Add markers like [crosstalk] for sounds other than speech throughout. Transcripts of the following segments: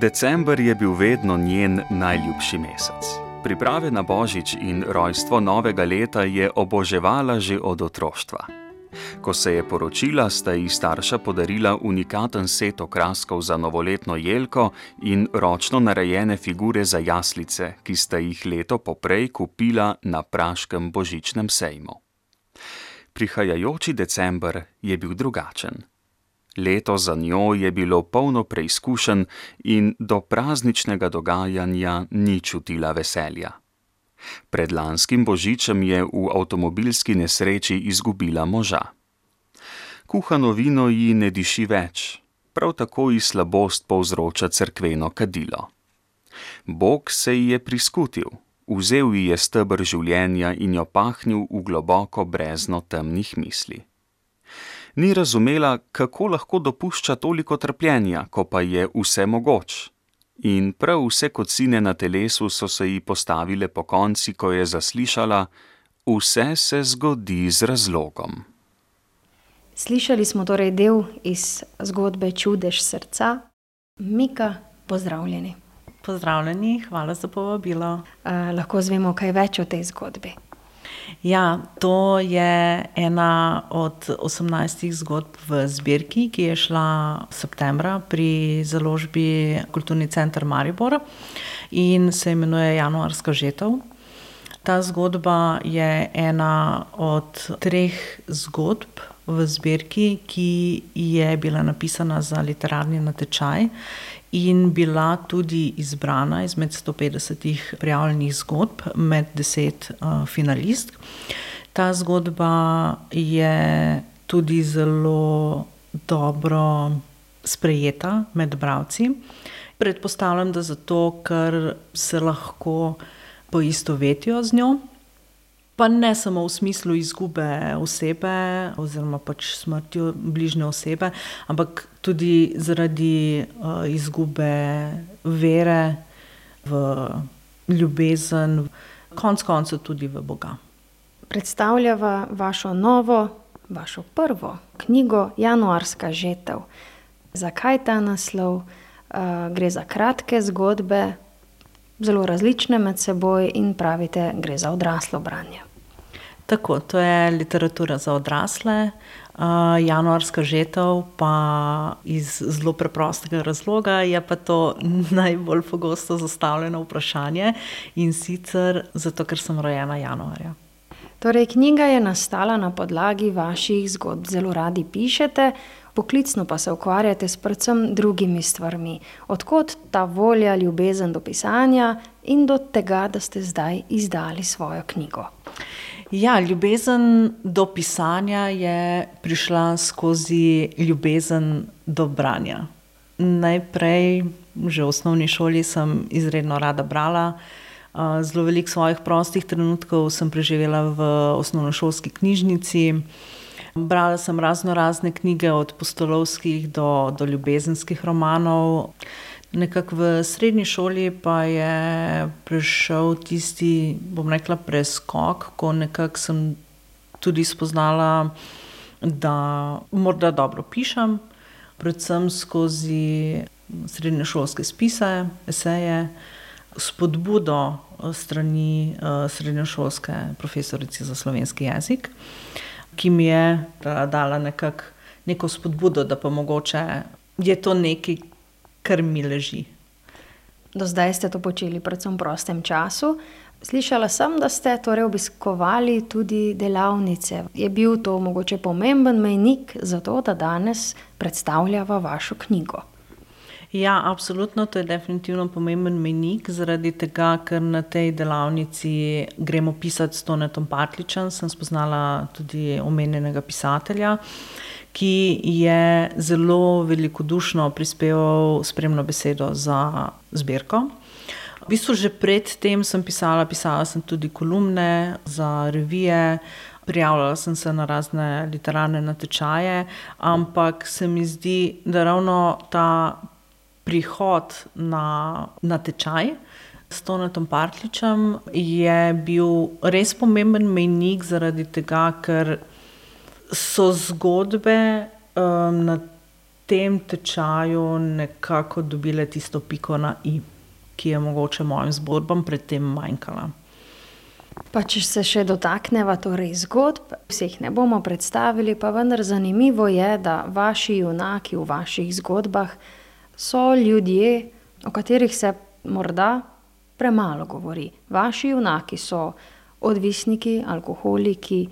December je bil vedno njen najljubši mesec. Priprave na božič in rojstvo novega leta je oboževala že od otroštva. Ko se je poročila, sta ji starša podarila unikaten set okraskov za novoletno jelko in ročno narejene figure za jaslice, ki sta jih leto poprej kupila na praškem božičnem sejmu. Prihajajoči december je bil drugačen. Leto za njo je bilo polno preizkušenj in do prazničnega dogajanja ni čutila veselja. Pred lanskim božičem je v avtomobilski nesreči izgubila moža. Kuhano vino ji ne diši več, prav tako ji slabost povzroča crkveno kadilo. Bog se ji je priskutil, vzel ji je stebr življenja in jo pahnil v globoko brezno temnih misli ni razumela, kako lahko dopušča toliko trpljenja, ko pa je vse mogoč. In prav vse kocine na telesu so se ji postavile po konci, ko je zaslišala: Vse se zgodi z razlogom. Slišali smo torej del iz zgodbe Čudež srca. Mika, pozdravljeni. Pozdravljeni, hvala za povabilo. Uh, lahko zvemo kaj več o tej zgodbi. Ja, to je ena od 18 zgodb v zbirki, ki je šla septembra pri založbi Kulturni center Maribor in se imenuje Januarska žetev. Ta zgodba je ena od treh zgodb v zbirki, ki je bila napisana za literarni natečaj in bila tudi izbrana izmed 150 prijavljenih zgodb med 10 uh, finalistk. Ta zgodba je tudi zelo dobro sprejeta med bralci. Predpostavljam, da zato, ker se lahko poistovetijo z njo pa ne samo v smislu izgube osebe oziroma pač smrti bližnje osebe, ampak tudi zaradi uh, izgube vere v ljubezen, konec koncev tudi v Boga. Predstavljava vašo novo, vašo prvo knjigo Januarska žetev. Zakaj ta naslov? Uh, gre za kratke zgodbe, zelo različne med seboj, in pravite, gre za odraslo branje. Tako, to je literatura za odrasle, uh, januarska žetev, pa iz zelo preprostega razloga je pa to [laughs] najbolj pogosto zastavljeno vprašanje in sicer zato, ker sem rojena januarja. Torej, knjiga je nastala na podlagi vaših zgodb, zelo radi pišete, poklicno pa se ukvarjate s predvsem drugimi stvarmi. Odkot ta volja, ljubezen do pisanja in do tega, da ste zdaj izdali svojo knjigo? Ja, ljubezen do pisanja je prišla skozi ljubezen do branja. Najprej, že v osnovni šoli, sem izredno rada brala. Zelo veliko svojih prostih trenutkov sem preživela v osnovnošolski knjižnici. Brala sem razno razne knjige, od postolovskih do, do ljubezenskih romanov. Nekako v srednji šoli pa je prišel tisti, bom rekla, preskok, ko nekako sem tudi spoznala, da morda dobro pišem, predvsem skozi srednješolske spise, eseje, spodbudo strani eh, srednješolske profesorice za slovenski jezik, ki mi je dala nekako neko spodbudo, da pa mogoče je to nekaj, kar mi leži. Do zdaj ste to počeli, predvsem v prostem času. Slišala sem, da ste torej obiskovali tudi delavnice. Je bil to mogoče pomemben mejnik za to, da danes predstavljava vašo knjigo? Ja, absolutno, to je definitivno pomemben mejnik, zaradi tega, ker na tej delavnici gremo pisati s Tonetom Patličem. Sem spoznala tudi omenjenega pisatelja ki je zelo velikodušno prispeval spremno besedo za zbirko. V bistvu že predtem sem pisala, pisala sem tudi kolumne za revije, prijavljala sem se na razne literarne natečaje, ampak se mi zdi, da ravno ta prihod na natečaj. S Tonetom Partličem je bil res pomemben mejnik zaradi tega, ker so zgodbe um, na tem tečaju nekako dobile tisto piko na i, ki je mogoče mojim zgodbam predtem manjkala. Pa če se še dotaknemo torej zgodb, vseh ne bomo predstavili, pa vendar zanimivo je, da vaši junaki v vaših zgodbah so ljudje, o katerih se morda premalo govori. Vaši junaki so odvisniki, alkoholiki,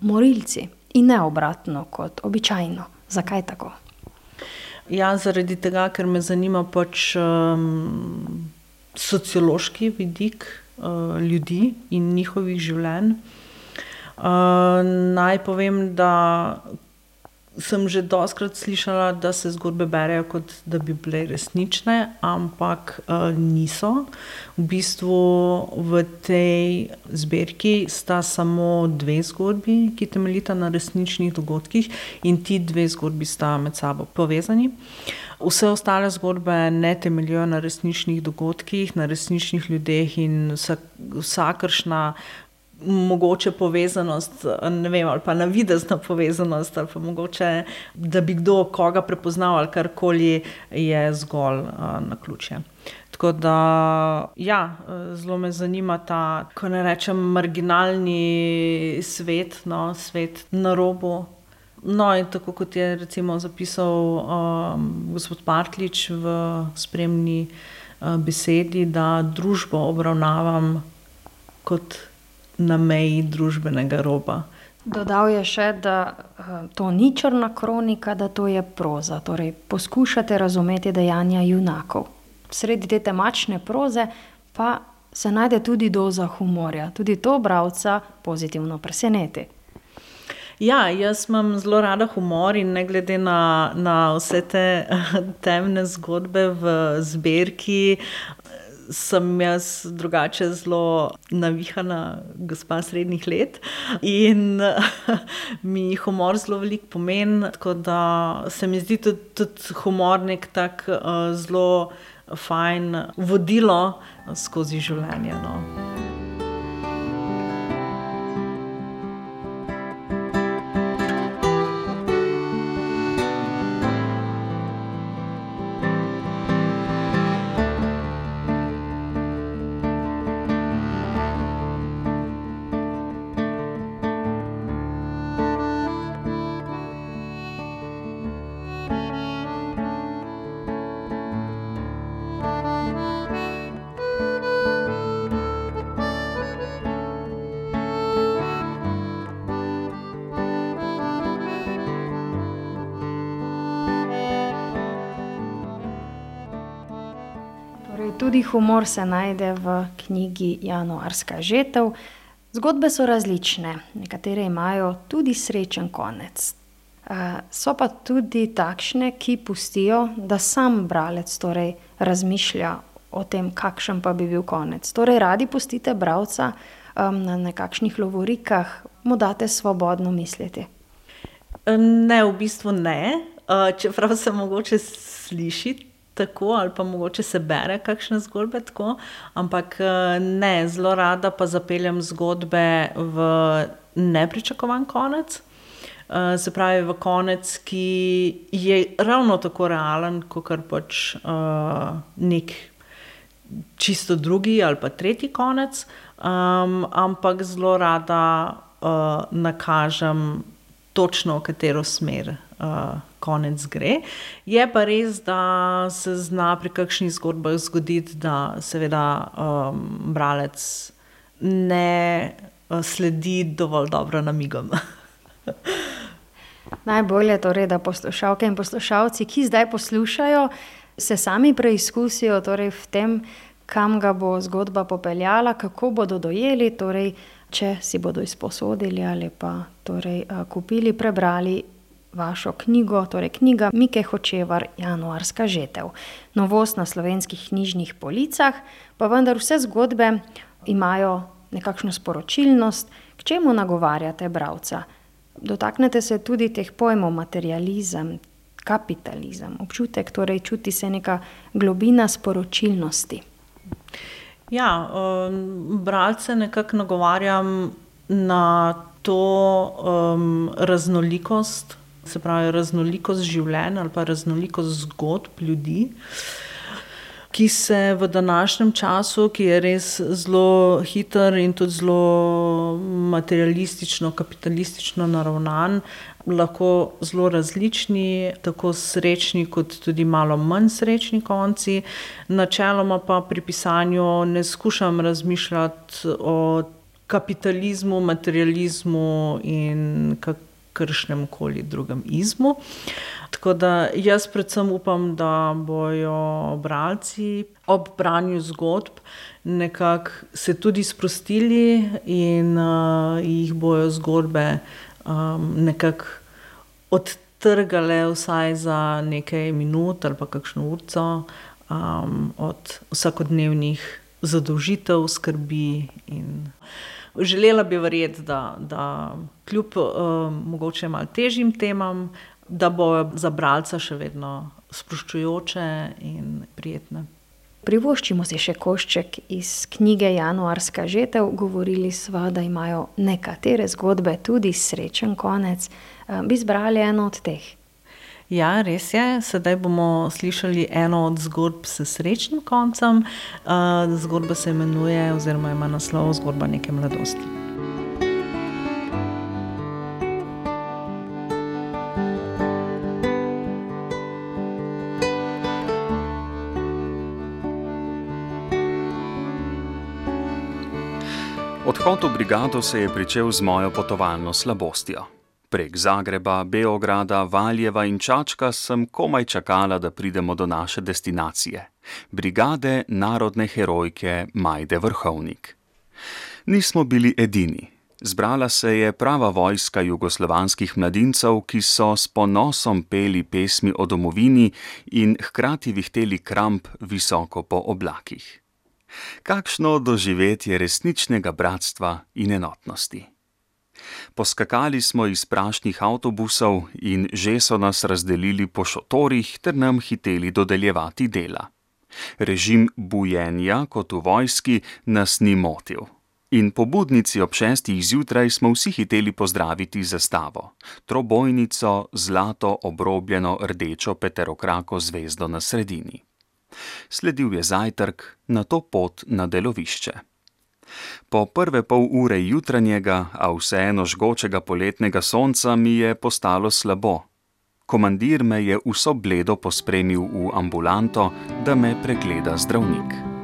morilci in ne obratno kot običajno. Zakaj tako? Ja, zaradi tega, ker me zanima pač um, sociološki vidik uh, ljudi in njihovih življenj. Uh, naj povem, da sem že doskrat slišala, da se zgodbe berejo kot da bi bile resnične, ampak uh, niso. V bistvu v tej zbirki sta samo dve zgodbi, ki temeljita na resničnih dogodkih, in ti dve zgodbi sta med sabo povezani. Vse ostale zgodbe ne temeljijo na resničnih dogodkih, na resničnih ljudeh in vsak, vsakršna mogoče povezanost, ne vem, ali pa navidezna povezanost, ali pa mogoče, da bi kdo koga prepoznal ali karkoli, je zgolj uh, na ključe. Tako da, ja, zelo me zanima ta, ko ne rečem, marginalni svet, no, svet na robu. No, in tako kot je recimo zapisal um, gospod Partlič v spremni uh, besedi, da družbo obravnavam kot na meji družbenega roba. Dodal je še, da uh, to ni črna kronika, da to je proza. Torej, poskušate razumeti dejanja junakov. Sredi te temačne proze pa se najde tudi doza humorja. Tudi to bralca pozitivno preseneti. Ja, jaz imam zelo rada humor in ne glede na, na vse te [laughs] temne zgodbe v zbirki, sem jaz drugače zelo navihana, gospa srednjih let in [laughs] mi humor zelo veliko pomeni. Tako da se mi zdi tudi, tudi humor nek tak uh, zelo fajn vodilo skozi življenje. No. Tudi humor se najde v knjigi Januarska žetev. Zgodbe so različne, nekatere imajo tudi srečen konec. So pa tudi takšne, ki pustijo, da sam bralec torej razmišlja o tem, kakšen pa bi bil konec. Torej, radi pustite bralca na nekakšnih lovorikah, mu date svobodno misliti. Ne, v bistvu ne, čeprav se mogoče sliši tako, ali pa mogoče se bere kakšne zgodbe tako, ampak eh, ne, zelo rada pa zapeljem zgodbe v nepričakovan konec. Uh, se pravi, v konec, ki je ravno tako realen, kot pač uh, nek čisto drugi ali pa tretji konec, um, ampak zelo rada uh, nakažem točno, v katero smer uh, konec gre. Je pa res, da se zna pri kakšnih zgodbah zgoditi, da seveda um, bralec ne uh, sledi dovolj dobro namigom. [laughs] Najbolje je torej, da poslušalke in poslušalci, ki zdaj poslušajo, se sami preizkusijo torej v tem, kam ga bo zgodba popeljala, kako bodo dojeli, torej, če si bodo izposodili ali pa torej, uh, kupili, prebrali vašo knjigo, torej knjiga Mike Hočevar, Januarska žetev. Novost na slovenskih knjižnih policah, pa vendar vse zgodbe imajo nekakšno sporočilnost, k čemu nagovarjate bralca. Dotaknete se tudi teh pojmov materializem, kapitalizem, občutek, torej čuti se neka globina sporočilnosti. Ja, um, bralce nekako nagovarjam na to um, raznolikost se pravi raznolikost življenja ali pa raznolikost zgodb ljudi ki se v današnjem času, ki je res zelo hiter in tudi zelo materialistično, kapitalistično naravnan, lahko zelo različni, tako srečni, kot tudi malo manj srečni konci. Načeloma pa pri pisanju ne skušam razmišljati o kapitalizmu, materializmu in kakršnem koli drugem izmu. Tako da jaz predvsem upam, da bodo bralci ob branju zgodb nekako se tudi sprostili in uh, jih bojo zgodbe um, nekako odtrgale, vsaj za nekaj minut ali pa kakšno urco um, od vsakodnevnih zadolžitev, skrbi. Želela bi verjeti, da, da kljub um, mogoče malo težjim temam, da bo za bralca še vedno sproščujoče in prijetne. Privoščimo si še košček iz knjige Januarska žetev. Govorili smo, da imajo nekatere zgodbe tudi srečen konec. Eh, bi izbrali eno od teh? Ja, res je. Sedaj bomo slišali eno od zgodb s srečnim koncem. Eh, zgodba se imenuje, oziroma ima naslov Zgodba neke mladosti. Odhod v brigado se je pričel z mojo potovalno slabostjo. Prek Zagreba, Beograda, Valjeva in Čačka sem komaj čakala, da pridemo do naše destinacije - brigade narodne herojke Majde Vrhovnik. Nismo bili edini. Zbrala se je prava vojska jugoslovanskih mladincev, ki so s ponosom peli pesmi o domovini in hkrati vihteli kramp visoko po oblakih kakšno doživetje resničnega bratstva in enotnosti. Poskakali smo iz prašnih avtobusov in že so nas razdelili po šotorih ter nam hiteli dodeljevati dela. Režim bujenja, kot v vojski, nas ni motil. In pobudnici ob šestih zjutraj smo vsi hiteli pozdraviti zastavo, trobojnico, zlato obrobljeno rdečo peterokrako zvezdo na sredini. Sledil je zajtrk, na to pot na delovišče. Po prve pol ure jutranjega, a vseeno žgočega poletnega sonca mi je postalo slabo. Komandir me je vso bledo pospremil v ambulanto, da me pregleda zdravnik.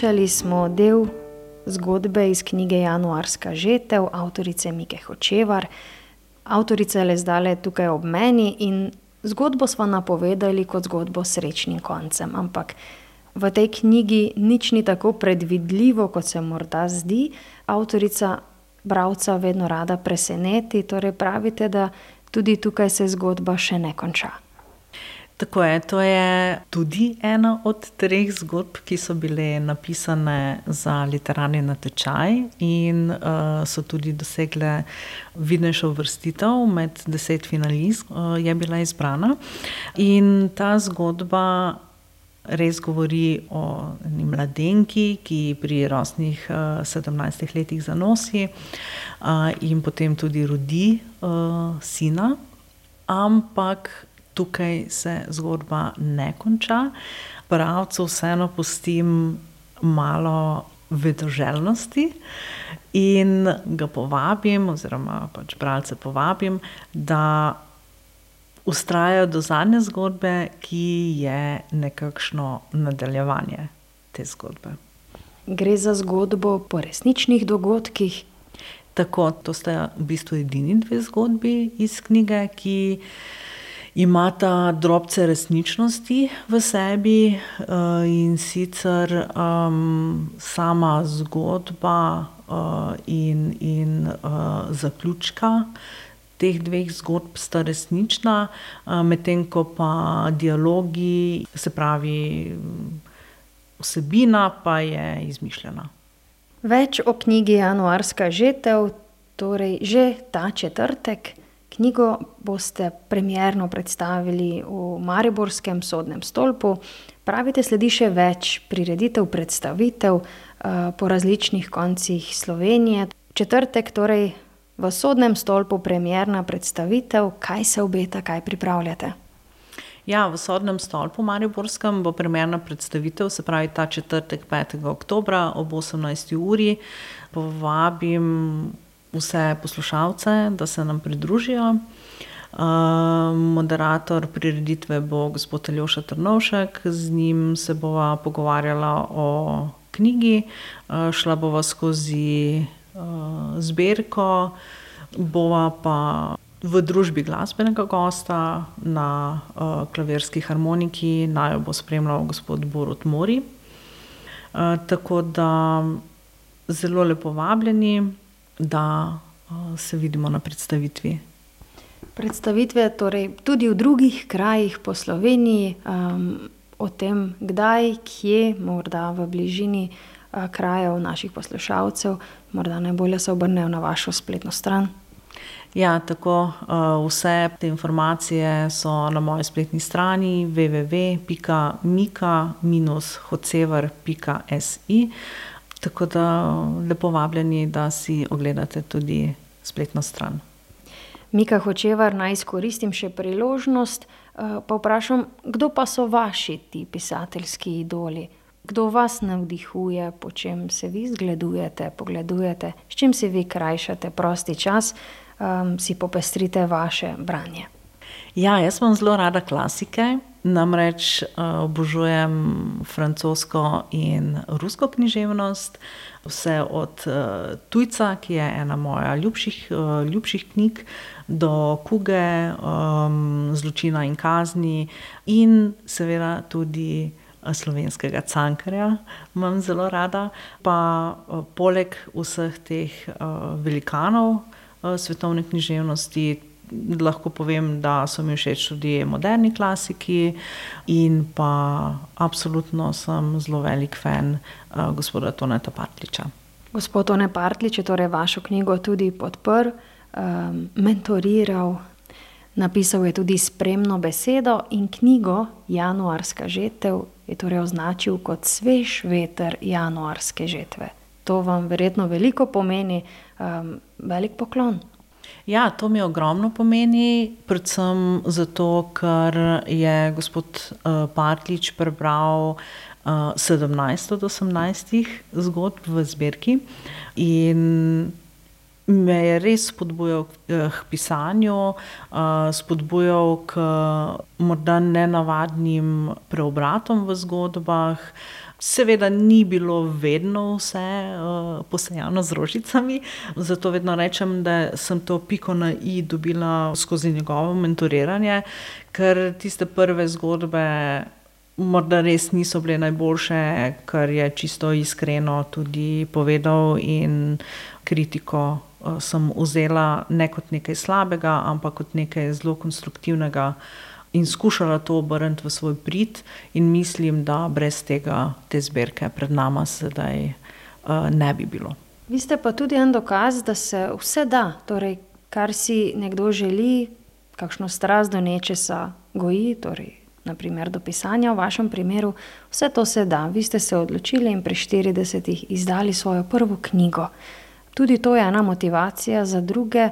Slišali smo del zgodbe iz knjige Januarska žetev, avtorice Mike Hočevar. Avtorica je le zdaj tukaj ob meni in zgodbo smo napovedali kot zgodbo s srečnim koncem. Ampak v tej knjigi nič ni tako predvidljivo, kot se morda zdi. Avtorica bralca vedno rada preseneti, torej pravite, da tudi tukaj se zgodba še ne konča. Tako je, to je tudi ena od treh zgodb, ki so bile napisane za literarni natečaj in uh, so tudi dosegle vidnejšo vrstitev med deset finalistk, uh, je bila izbrana. In ta zgodba res govori o eni mladenki, ki pri rosnih uh, sedemnajstih letih zanosi uh, in potem tudi rodi uh, sina. Ampak tukaj se zgodba ne konča. Pravcu vseeno pustim malo vedoželjnosti in ga povabim, oziroma pač bralce povabim, da ustrajajo do zadnje zgodbe, ki je nekakšno nadaljevanje te zgodbe. Gre za zgodbo po resničnih dogodkih. Tako, to sta v bistvu edini dve zgodbi iz knjige, ki imata drobce resničnosti v sebi uh, in sicer um, sama zgodba uh, in, in uh, zaključka teh dveh zgodb sta resnična, medtem ko pa dialogi, se pravi, vsebina pa je izmišljena. Več o knjigi Januarska žetev, torej že ta četrtek. Knjigo boste premierno predstavili v Mariborskem sodnem stolpu. Pravite, sledi še več prireditev, predstavitev po različnih koncih Slovenije. Četrtek torej v sodnem stolpu premierna predstavitev. Kaj se obeta, kaj pripravljate? Ja, v sodnem stolpu mariborskem bo premierna predstavitev, se pravi ta četrtek, petega oktobra ob osemnajsti uri. Povabim vse poslušalce, da se nam pridružijo. moderator prireditve bo gospod Aljoša Trnovšek, z njim se bova pogovarjala o knjigi, šla bova skozi, zbirko, bova pa v družbi glasbenega gosta na, klavirski harmoniki, naju bo spremljal gospod Borut Mori. tako da zelo lepo vabljeni, da, se vidimo na predstavitvi. Predstavitve torej tudi v drugih krajih po Sloveniji, o tem, kdaj, kje, morda v bližini, krajev naših poslušalcev, morda najbolje se obrnejo na vašo spletno stran. Ja, tako, vse te informacije so na moji spletni strani www Tako da lepo vabljeni, da si ogledate tudi spletno stran. Mika Hočevar, naj izkoristim še priložnost, pa vprašam, kdo pa so vaši ti pisateljski idoli? Kdo vas navdihuje, po čem se vi zgledujete, pogledujete, s čim si vi krajšate prosti čas, si popestrite vaše branje? Ja, jaz imam zelo rada klasike, namreč, obožujem francosko in rusko književnost. Vse od, Tujca, ki je ena moja ljubših, ljubših knjig, do Kuge, Zločina in kazni in seveda tudi, slovenskega Cankarja imam zelo rada. Pa, poleg vseh teh, velikanov, svetovne književnosti lahko povem, da so mi všeč tudi moderni klasiki in pa absolutno sem zelo velik fen, gospoda Toneta Partljiča. Gospod Tone Partljič je torej vašo knjigo tudi podprl, mentoriral, napisal je tudi spremno besedo in knjigo Januarska žetev je torej označil kot svež veter januarske žetve. To vam verjetno veliko pomeni, velik poklon. Ja, to mi ogromno pomeni, predvsem zato, ker je gospod, Partljič prebral, sedemnajst od osemnajstih zgodb v zbirki in me je res spodbujal, k pisanju, spodbujal k morda nenavadnim preobratom v zgodbah. Seveda ni bilo vedno vse, posejano z rožicami, zato vedno rečem, da sem to piko na i dobila skozi njegovo mentoriranje, ker tiste prve zgodbe morda res niso bile najboljše, kar je čisto iskreno tudi povedal, in kritiko, sem vzela ne kot nekaj slabega, ampak kot nekaj zelo konstruktivnega in skušala to obrniti v svoj prid. In mislim, da brez tega te zbirke pred nama sedaj, ne bi bilo. Vi ste pa tudi en dokaz, da se vse da. Torej, kar si nekdo želi, kakšno strast do nečesa goji, torej na primer do pisanja v vašem primeru, vse to se da. Vi ste se odločili in pri štiridesetih izdali svojo prvo knjigo. Tudi to je ena motivacija za druge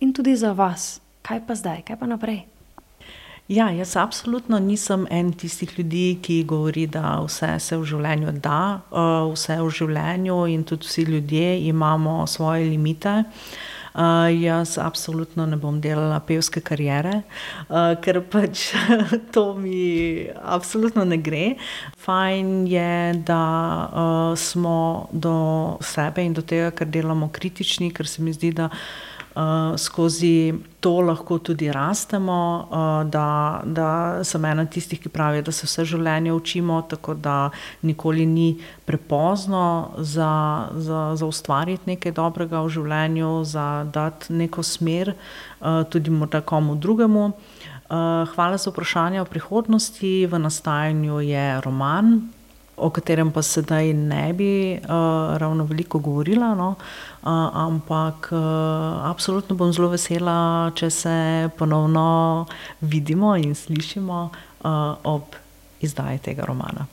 in tudi za vas. Kaj pa zdaj, kaj pa naprej? Ja, jaz absolutno nisem en tistih ljudi, ki govori, da vse se v življenju da. vse v življenju in tudi vsi ljudje imamo svoje limite. jaz absolutno ne bom delala pevske kariere, ker pač [laughs] to mi absolutno ne gre. Fajn je, da, smo do sebe in do tega, kar delamo, kritični, ker se mi zdi, da skozi to lahko tudi rastemo. Da, da sem ena tistih, ki pravi, da se vse življenje učimo, tako da nikoli ni prepozno za, za, za ustvariti nekaj dobrega v življenju, za dati neko smer tudi morda komu drugemu. Hvala za vprašanje o prihodnosti. V nastajanju je roman, o katerem pa sedaj ne bi uh, ravno veliko govorila, no? uh, ampak uh, absolutno bom zelo vesela, če se ponovno vidimo in slišimo uh, ob izdaji tega romana.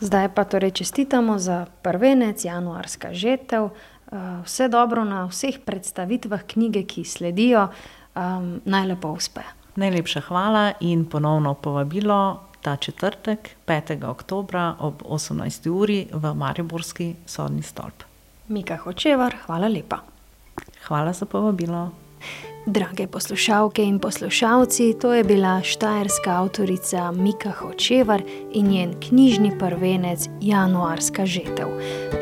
Zdaj pa torej čestitamo za prvenec, januarska žetev. Vse dobro na vseh predstavitvah knjige, ki sledijo. Um, najlepo uspe. Najlepša hvala in ponovno povabilo ta četrtek, 5. oktober ob 18. uri v Mariborski sodni stolp. Mika Hočevar, hvala lepa. Hvala za povabilo. Drage poslušalke in poslušalci, to je bila štajerska avtorica Mika Hočevar in njen knjižni prvenec Januarska žetev.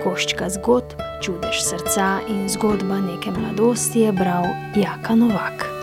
Koščka zgodb, čudež srca in zgodba neke mladosti je bral Jaka Novak.